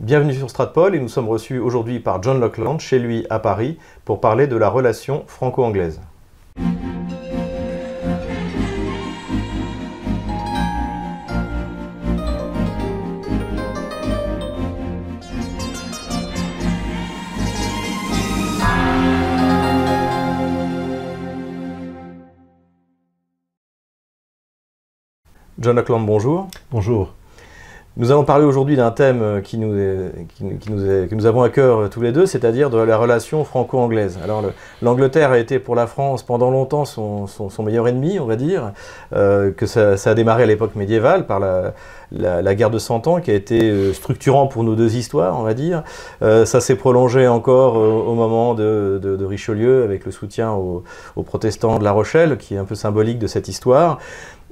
Bienvenue sur Stratpol et nous sommes reçus aujourd'hui par John Lockland chez lui à Paris pour parler de la relation franco-anglaise. John Lockland, bonjour. Bonjour. Nous allons parler aujourd'hui d'un thème euh, qui nous, qui, nous est, que nous avons à cœur euh, tous les deux, c'est-à-dire de la relation franco-anglaise. Alors l'Angleterre a été pour la France pendant longtemps son, son, meilleur ennemi, on va dire, euh, que ça, a démarré à l'époque médiévale par la, la, guerre de Cent Ans qui a été structurant pour nos deux histoires, on va dire. Ça s'est prolongé encore au moment de, de, de, Richelieu avec le soutien aux, aux, protestants de La Rochelle, qui est un peu symbolique de cette histoire.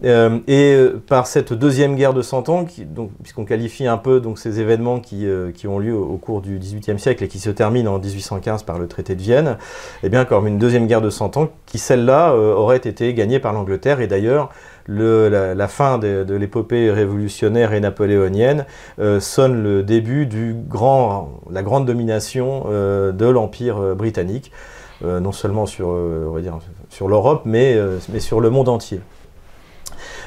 Euh, et euh, par cette deuxième guerre de Cent Ans, puisqu'on qualifie un peu donc, ces événements qui, euh, ont lieu au, cours du XVIIIe siècle et qui se terminent en 1815 par le traité de Vienne, eh bien comme une deuxième guerre de Cent Ans qui, celle-là, aurait été gagnée par l'Angleterre. Et d'ailleurs, la, fin de, de l'épopée révolutionnaire et napoléonienne sonne le début du grand, la grande domination de l'Empire britannique, non seulement sur, l'Europe, mais sur le monde entier.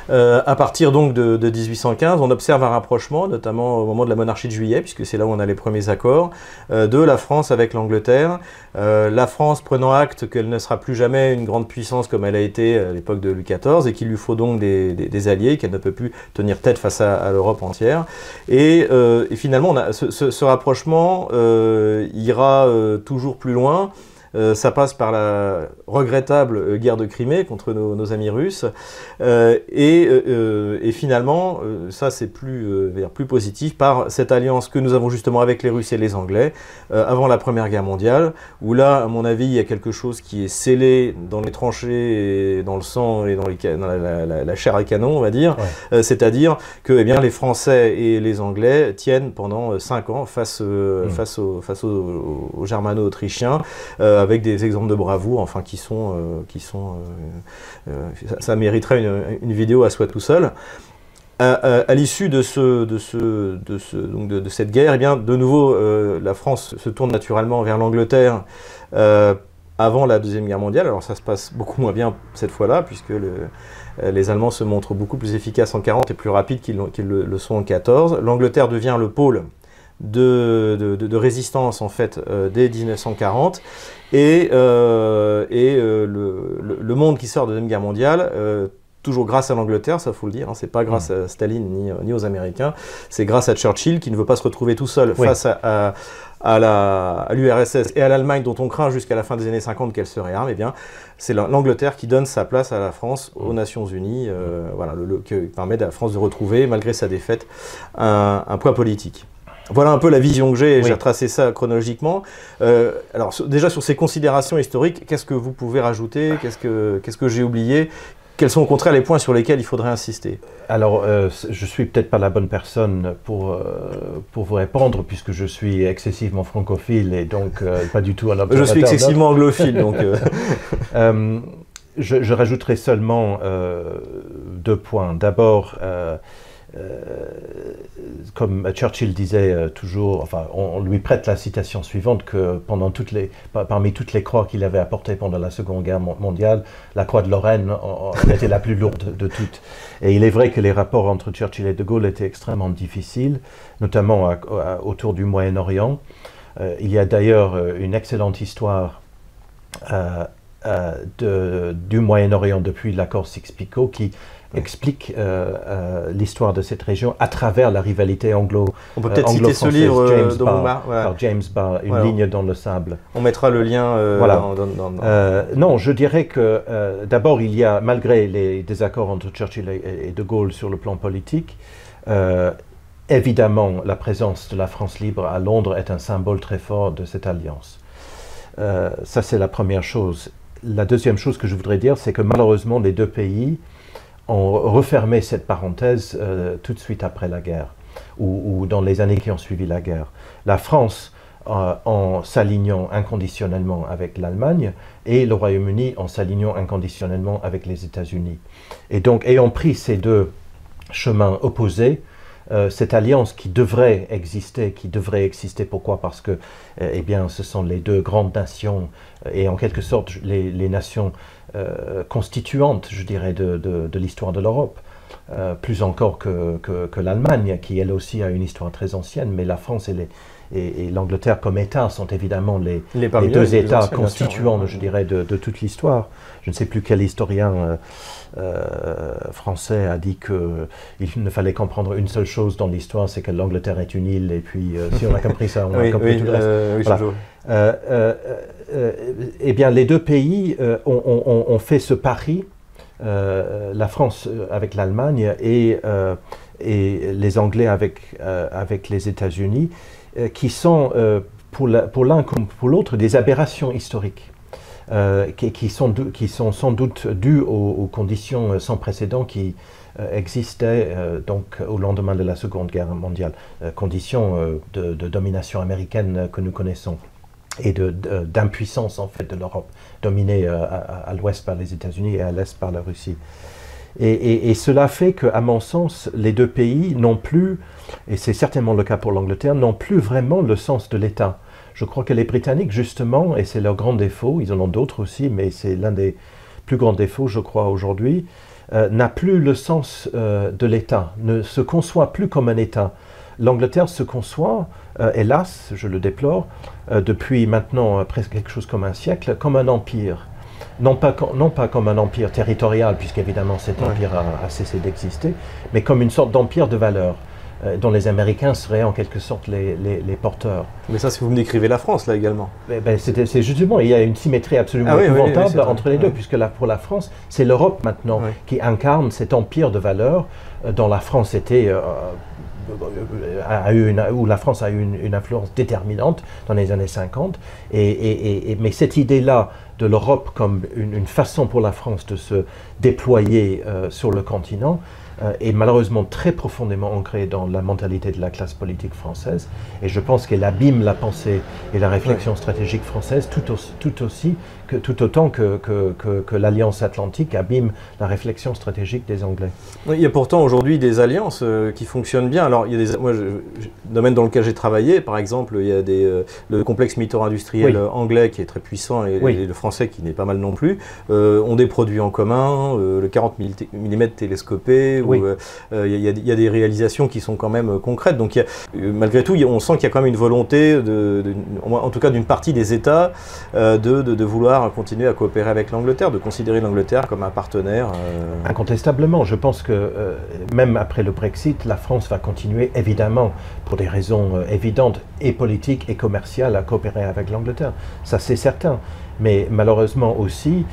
Euh, à partir donc de, 1815, on observe un rapprochement, notamment au moment de la monarchie de juillet, puisque c'est là où on a les premiers accords, euh, de la France avec l'Angleterre. Euh, la France prenant acte qu'elle ne sera plus jamais une grande puissance comme elle a été à l'époque de Louis XIV, et qu'il lui faut donc des, alliés, qu'elle ne peut plus tenir tête face à, l'Europe entière. Et, finalement, on a ce, ce rapprochement ira toujours plus loin. Euh, ça passe par la regrettable euh, guerre de Crimée contre nos, amis russes. Euh, et, finalement, ça c'est plus, plus positif, par cette alliance que nous avons justement avec les Russes et les Anglais avant la Première Guerre mondiale, où là, à mon avis, il y a quelque chose qui est scellé dans les tranchées, et dans le sang et dans, la, chair à canon, on va dire. C'est-à-dire que eh bien, les Français et les Anglais tiennent pendant 5 ans face, mmh. face, face aux, Germano-Autrichiens avec des exemples de bravoure, enfin qui sont, euh, qui sont, euh, euh, ça, mériterait une, vidéo à soi tout seul. À, l'issue de, ce, de, ce, de, ce, de, cette guerre, eh bien, de nouveau, la France se tourne naturellement vers l'Angleterre avant la Deuxième Guerre mondiale. Alors ça se passe beaucoup moins bien cette fois-là, puisque le, les Allemands se montrent beaucoup plus efficaces en 40 et plus rapides qu'ils le, le, sont en 14. L'Angleterre devient le pôle de, de, de, résistance en fait euh, dès 1940 et, euh, et euh, le, le, monde qui sort de la Deuxième Guerre mondiale toujours grâce à l'Angleterre, ça faut le dire, hein, c'est pas grâce à Staline ni, ni aux Américains, c'est grâce à Churchill qui ne veut pas se retrouver tout seul face à, à, l'URSS et à l'Allemagne dont on craint jusqu'à la fin des années 50 qu'elle se réarme, eh bien c'est l'Angleterre qui donne sa place à la France aux Nations Unies, voilà, le, qui permet à la France de retrouver, malgré sa défaite, un, un poids politique. Voilà un peu la vision que j'ai, j'ai retracé ça chronologiquement. Euh, alors déjà sur ces considérations historiques, qu'est-ce que vous pouvez rajouter? Qu'est-ce que, qu'est-ce que j'ai oublié? Quels sont au contraire les points sur lesquels il faudrait insister? Alors, euh, je suis peut-être pas la bonne personne pour, euh, pour vous répondre, puisque je suis excessivement francophile et donc euh, pas du tout un observateur. Je suis excessivement anglophile, donc... Je, je, rajouterai seulement deux points. D'abord, comme Churchill disait euh, toujours, enfin, on, lui prête la citation suivante que pendant toutes les, parmi toutes les croix qu'il avait apportées pendant la Seconde Guerre mondiale, la croix de Lorraine était la plus lourde de toutes. Et il est vrai que les rapports entre Churchill et De Gaulle étaient extrêmement difficiles, notamment autour du Moyen-Orient. Euh, il y a d'ailleurs une excellente histoire du Moyen-Orient depuis l'accord Sykes-Picot qui explique euh, euh, l'histoire de cette région à travers la rivalité anglo On peut peut-être citer ce livre James de Barr, par James Barr, Une ligne dans le sable. On mettra le lien. Euh, voilà. Dans, dans, dans... non, je dirais que d'abord il y a, malgré les désaccords entre Churchill et, De Gaulle sur le plan politique, évidemment la présence de la France libre à Londres est un symbole très fort de cette alliance. ça c'est la première chose. La deuxième chose que je voudrais dire, c'est que malheureusement les deux pays ont refermé cette parenthèse euh, tout de suite après la guerre, ou, dans les années qui ont suivi la guerre. La France, euh, en s'alignant inconditionnellement avec l'Allemagne, et le Royaume-Uni en s'alignant inconditionnellement avec les États-Unis. Et donc, ayant pris ces deux chemins opposés, cette alliance qui devrait exister, qui devrait exister, pourquoi? Parce que, eh bien, ce sont les deux grandes nations et en quelque sorte les, nations constituantes, je dirais, de, l'histoire de l'Europe. Plus encore que, que l'Allemagne, qui elle aussi a une histoire très ancienne, mais la France et l'Angleterre comme État sont évidemment les, les, deux États constituants, je dirais, de, toute l'histoire. Je ne sais plus quel historien euh, euh, français a dit qu'il ne fallait comprendre une seule chose dans l'histoire, c'est que l'Angleterre est une île, et puis euh, si on a compris ça, on a compris tout le reste. eh bien, les deux pays ont, fait ce pari, la France avec l'Allemagne et, et les Anglais avec, les États-Unis. Euh, qui sont euh, pour l'un comme pour l'autre des aberrations historiques. Euh, qui, sont, qui, sont, sans doute dues aux, conditions sans précédent qui existaient donc, au lendemain de la Seconde Guerre mondiale, conditions de, domination américaine que nous connaissons et d'impuissance en fait de l'Europe, dominée à, à l'ouest par les États-Unis et à l'est par la Russie. Et, cela fait qu'à mon sens, les deux pays n'ont plus, et c'est certainement le cas pour l'Angleterre, n'ont plus vraiment le sens de l'État. Je crois que les Britanniques, justement, et c'est leur grand défaut, ils en ont d'autres aussi, mais c'est l'un des plus grands défauts, je crois, aujourd'hui, euh, n'a plus le sens euh, de l'État, ne se conçoit plus comme un État. L'Angleterre se conçoit, euh, hélas, je le déplore, depuis maintenant presque quelque chose comme un siècle, comme un empire. Non pas, non pas comme un empire territorial, puisqu'évidemment cet empire a, cessé d'exister, mais comme une sorte d'empire de valeurs euh, dont les Américains seraient en quelque sorte les, les, porteurs. Mais ça, si vous me décrivez la France, là également. Eh ben, c'est justement, il y a une symétrie absolument ah épouvantable entre les deux, puisque là, pour la France, c'est l'Europe maintenant qui incarne cet empire de valeurs euh, dont la France était... Euh, a eu une, où la France a eu une, influence déterminante dans les années 50. Et, et, mais cette idée-là de l'Europe comme une, façon pour la France de se déployer euh, sur le continent euh, est malheureusement très profondément ancrée dans la mentalité de la classe politique française. Et je pense qu'elle abîme la pensée et la réflexion stratégique française tout aussi, tout aussi que, tout autant que, que, que, l'Alliance Atlantique abîme la réflexion stratégique des Anglais. il y a pourtant aujourd'hui des alliances euh, qui fonctionnent bien. Alors, il y a des, moi, domaine dans lequel j'ai travaillé, par exemple, il y a des, euh, le complexe militaire-industriel anglais qui est très puissant et, le français qui n'est pas mal non plus, euh, ont des produits en commun, le 40 mm télescopé, il y, y, a des réalisations qui sont quand même concrètes. Donc, malgré tout, on sent qu'il y a quand même une volonté, de, en tout cas d'une partie des États, de, de vouloir continuer à coopérer avec l'Angleterre, de considérer l'Angleterre comme un partenaire euh, Incontestablement, je pense que euh, même après le Brexit, la France va continuer évidemment, pour des raisons euh, évidentes et politiques et commerciales, à coopérer avec l'Angleterre. Ça c'est certain. Mais malheureusement aussi,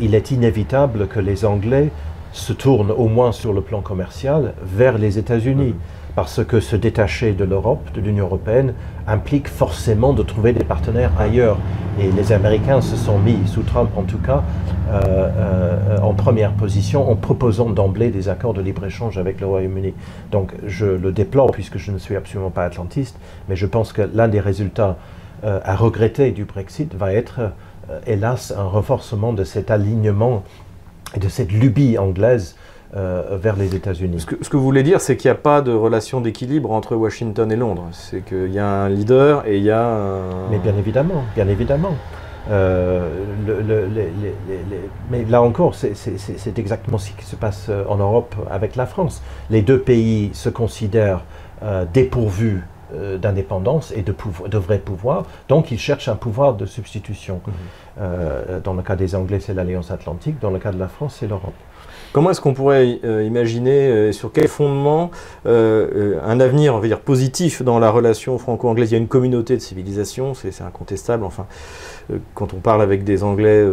il est inévitable que les Anglais se tournent au moins sur le plan commercial vers les États-Unis. Mm-hmm parce que se détacher de l'Europe, de l'Union européenne, implique forcément de trouver des partenaires ailleurs. Et les Américains se sont mis, sous Trump en tout cas, euh, euh, en première position en proposant d'emblée des accords de libre-échange avec le Royaume-Uni. Donc je le déplore puisque je ne suis absolument pas atlantiste, mais je pense que l'un des résultats euh, à regretter du Brexit va être, hélas, un renforcement de cet alignement et de cette lubie anglaise euh, vers les États-Unis. Ce que, ce que, vous voulez dire, c'est qu'il n'y a pas de relation d'équilibre entre Washington et Londres. C'est qu'il y a un leader et il y a un... Mais bien évidemment, bien évidemment. Euh, mais là encore, c'est exactement ce qui se passe euh, en Europe avec la France. Les deux pays se considèrent dépourvus d'indépendance et de, de, vrai pouvoir, donc ils cherchent un pouvoir de substitution. Mhm. dans le cas des Anglais, c'est l'Alliance Atlantique, dans le cas de la France, c'est l'Europe. Comment est-ce qu'on pourrait euh, imaginer, euh, sur quel fondement, euh, un avenir, on va dire, positif dans la relation franco-anglaise? Il y a une communauté de civilisation, c'est incontestable. Enfin, quand on parle avec des Anglais,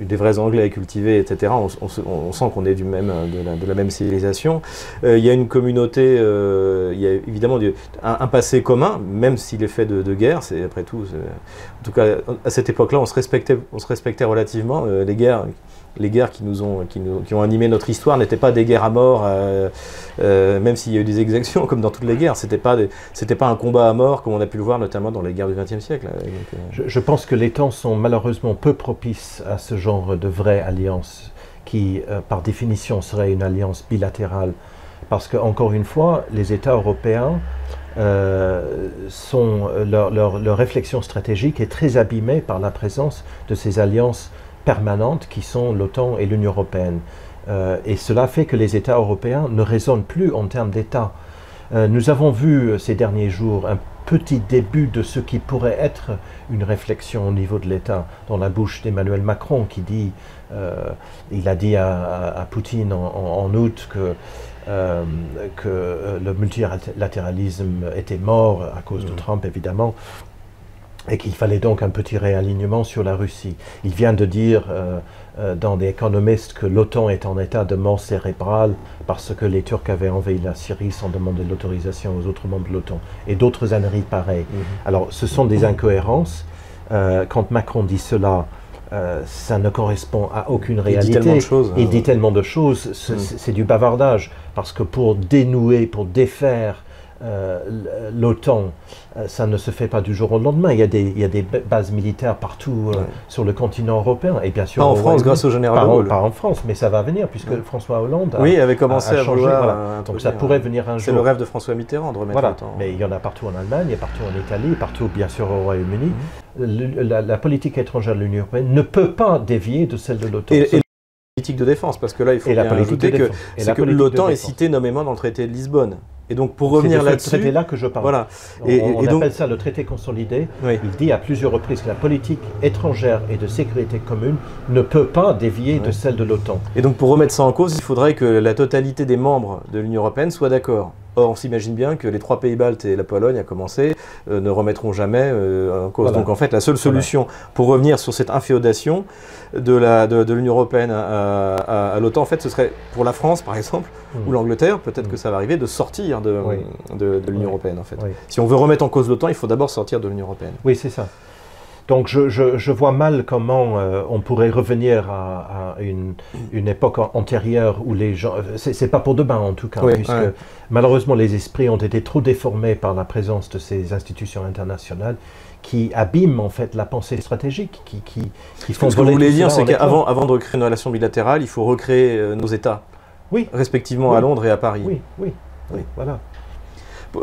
des vrais Anglais cultivés, etc., on, sent qu'on est du même, de, la, même civilisation. il y a une communauté, il y a évidemment un, passé commun, même s'il est fait de, guerre. C'est après tout, en tout cas, à cette époque-là, on se respectait, on se respectait relativement. les guerres les guerres qui nous ont, qui ont animé notre histoire n'étaient pas des guerres à mort, euh, euh, même s'il y a eu des exactions comme dans toutes les guerres. C'était pas pas un combat à mort comme on a pu le voir notamment dans les guerres du XXe siècle. Euh, je, pense que les temps sont malheureusement peu propices à ce genre de vraie alliance qui, par définition, serait une alliance bilatérale Parce que, encore une fois, les États européens, sont, leur, leur, réflexion stratégique est très abîmée par la présence de ces alliances permanentes qui sont l'OTAN et l'Union européenne. et cela fait que les États européens ne raisonnent plus en termes d'État. nous avons vu ces derniers jours un petit début de ce qui pourrait être une réflexion au niveau de l'État dans la bouche d'Emmanuel Macron qui dit, euh, il a dit à, Poutine en, août que, euh, que euh, le multilatéralisme était mort à cause de mmh. Trump évidemment et qu'il fallait donc un petit réalignement sur la Russie. Il vient de dire euh, euh, dans des économistes que l'OTAN est en état de mort cérébrale parce que les Turcs avaient envahi la Syrie sans demander l'autorisation aux autres membres de l'OTAN, et d'autres âneries pareilles. Mhm. Alors ce sont des incohérences. Euh, quand Macron dit cela, ça ne correspond à aucune réalité. Il dit tellement de choses. Il dit tellement de choses, mhm. c'est du bavardage, parce que pour dénouer, pour défaire euh, l'OTAN, euh, ça ne se fait pas du jour au lendemain. Il y a des, il y a des bases militaires partout euh, sur le continent européen. Et bien sûr, pas en France, grâce au général de Gaulle. Pas en France, mais ça va venir, puisque François Hollande a, oui, avait commencé à, changer. Donc ça pourrait venir un jour. C'est le rêve de François Mitterrand de remettre l'OTAN. Mais il y en a partout en Allemagne, et partout en Italie, partout bien sûr au Royaume-Uni. Mhm. La, politique étrangère de l'Union européenne ne peut pas dévier de celle de l'OTAN. Et, la politique de défense, parce que là, il faut bien ajouter que, que l'OTAN est cité nommément dans le traité de Lisbonne. Et donc pour revenir là-dessus, c'est traité-là que je parle. Voilà. Et, on, appelle ça le traité consolidé. Il dit à plusieurs reprises que la politique étrangère et de sécurité commune ne peut pas dévier de celle de l'OTAN. Et donc pour remettre ça en cause, il faudrait que la totalité des membres de l'Union européenne soient d'accord. Or, on s'imagine bien que les trois pays baltes et la Pologne, à commencer, euh, ne remettront jamais euh, en cause. Donc, en fait, la seule solution pour revenir sur cette inféodation de l'Union de, européenne à, l'OTAN, en fait, ce serait pour la France, par exemple, hmm. ou l'Angleterre, peut-être que hmm. ça va arriver, de sortir de, de, l'Union européenne, en fait. Si on veut remettre en cause l'OTAN, il faut d'abord sortir de l'Union européenne. Oui, c'est ça. Donc je, vois mal comment euh, on pourrait revenir à, une, époque antérieure où les gens... C'est pas pour demain en tout cas, puisque malheureusement les esprits ont été trop déformés par la présence de ces institutions internationales qui abîment en fait la pensée stratégique, qui, qui, qui font... Ce que vous voulez dire, c'est qu'avant avant de recréer une relation bilatérale, il faut recréer euh, nos États, oui. respectivement à Londres et à Paris. Oui, oui, oui, voilà.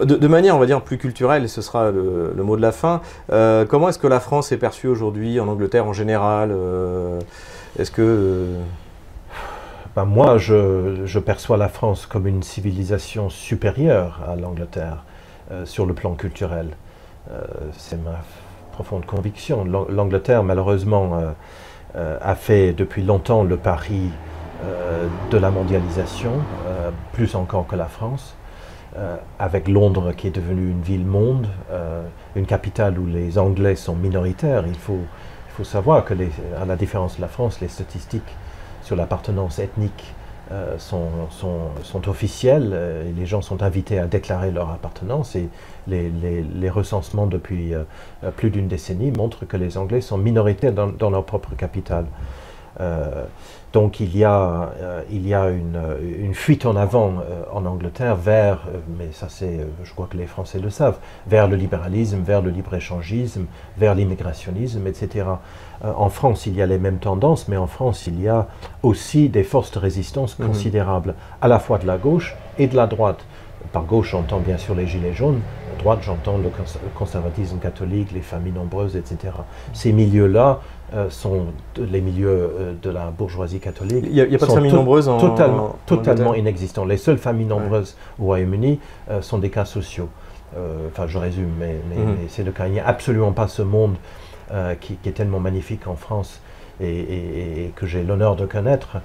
De, manière, on va dire, plus culturelle, et ce sera le, mot de la fin, euh, comment est-ce que la France est perçue aujourd'hui en Angleterre en général euh, Est-ce que... Euh, ben, moi, je, perçois la France comme une civilisation supérieure à l'Angleterre sur le plan culturel. C'est ma profonde conviction. L'Angleterre, malheureusement, a fait depuis longtemps le pari de la mondialisation, plus encore que la France. Euh, avec Londres qui est devenue une ville-monde, euh, une capitale où les Anglais sont minoritaires. Il faut, savoir que, à la différence de la France, les statistiques sur l'appartenance ethnique euh, sont, officielles et les gens sont invités à déclarer leur appartenance et les, recensements depuis plus d'une décennie montrent que les Anglais sont minoritaires dans, leur propre capitale. Donc il y a, une, fuite en avant en Angleterre vers, euh, mais ça c'est, je crois que les Français le savent, vers le libéralisme, vers le libre-échangisme, vers l'immigrationnisme, etc. en France, il y a les mêmes tendances, mais en France, il y a aussi des forces de résistance mhm. considérables, à la fois de la gauche et de la droite. Par gauche, j'entends bien sûr les gilets jaunes, droite, j'entends le conservatisme catholique, les familles nombreuses, etc. Ces milieux-là euh, sont les milieux euh, de la bourgeoisie catholique. Il n'y a, pas de familles nombreuses en Totalement, totalement inexistants. Les seules familles nombreuses au Royaume-Uni euh, sont des cas sociaux. Enfin, je résume, mais, mhm. c'est le cas. Il n'y a absolument pas ce monde qui, est tellement magnifique en France et, que j'ai l'honneur de connaître,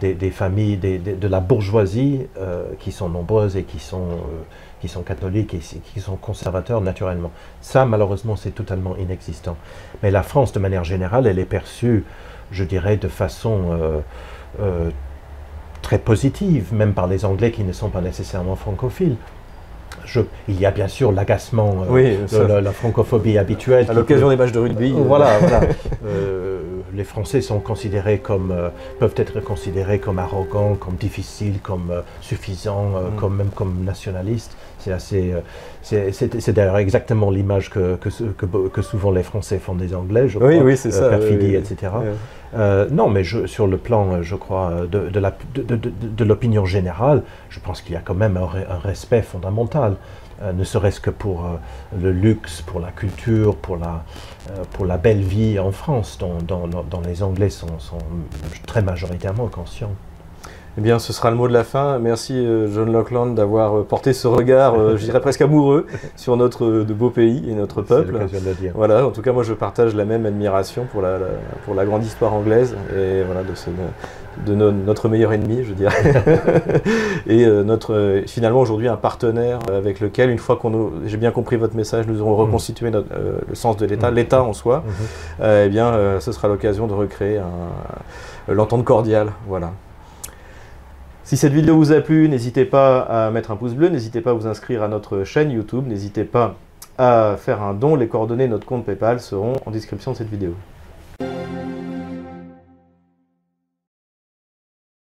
des, familles de la bourgeoisie qui sont nombreuses et qui sont qui sont catholiques et qui sont conservateurs naturellement. Ça, malheureusement, c'est totalement inexistant. Mais la France, de manière générale, elle est perçue, je dirais, de façon euh, euh, très positive, même par les Anglais qui ne sont pas nécessairement francophiles. Je, il y a bien sûr l'agacement, euh, la, francophobie habituelle. À l'occasion des matchs de rugby. Voilà, voilà. les Français sont considérés comme, peuvent être considérés comme arrogants, comme difficiles, comme suffisants, mm. comme, même comme nationalistes C'est assez. c'est d'ailleurs exactement l'image que, que, souvent les Français font des Anglais, je crois. Oui, oui, c'est ça. Perfidie, etc. non, mais je, sur le plan, je crois, de, de, de l'opinion générale, je pense qu'il y a quand même un respect fondamental. Euh, ne serait-ce que pour euh, le luxe, pour la culture, pour la, euh, pour la belle vie en France, dont, dont, les Anglais sont, sont, très majoritairement conscients. Eh bien, ce sera le mot de la fin. Merci John Lockland d'avoir porté ce regard, je dirais presque amoureux, sur notre de beau pays et notre peuple. C'est de dire. Voilà, en tout cas, moi je partage la même admiration pour la, pour la grande histoire anglaise et voilà, de ce, de notre meilleur ennemi, je dirais, et euh, notre, euh, finalement aujourd'hui un partenaire avec lequel, une fois qu'on j'ai bien compris votre message, nous aurons reconstitué euh, le sens de l'État, mmh. l'État en soi, mmh. eh bien, ce sera l'occasion de recréer l'entente cordiale, voilà. Si cette vidéo vous a plu, n'hésitez pas à mettre un pouce bleu, n'hésitez pas à vous inscrire à notre chaîne YouTube, n'hésitez pas à faire un don, les coordonnées de notre compte PayPal seront en description de cette vidéo.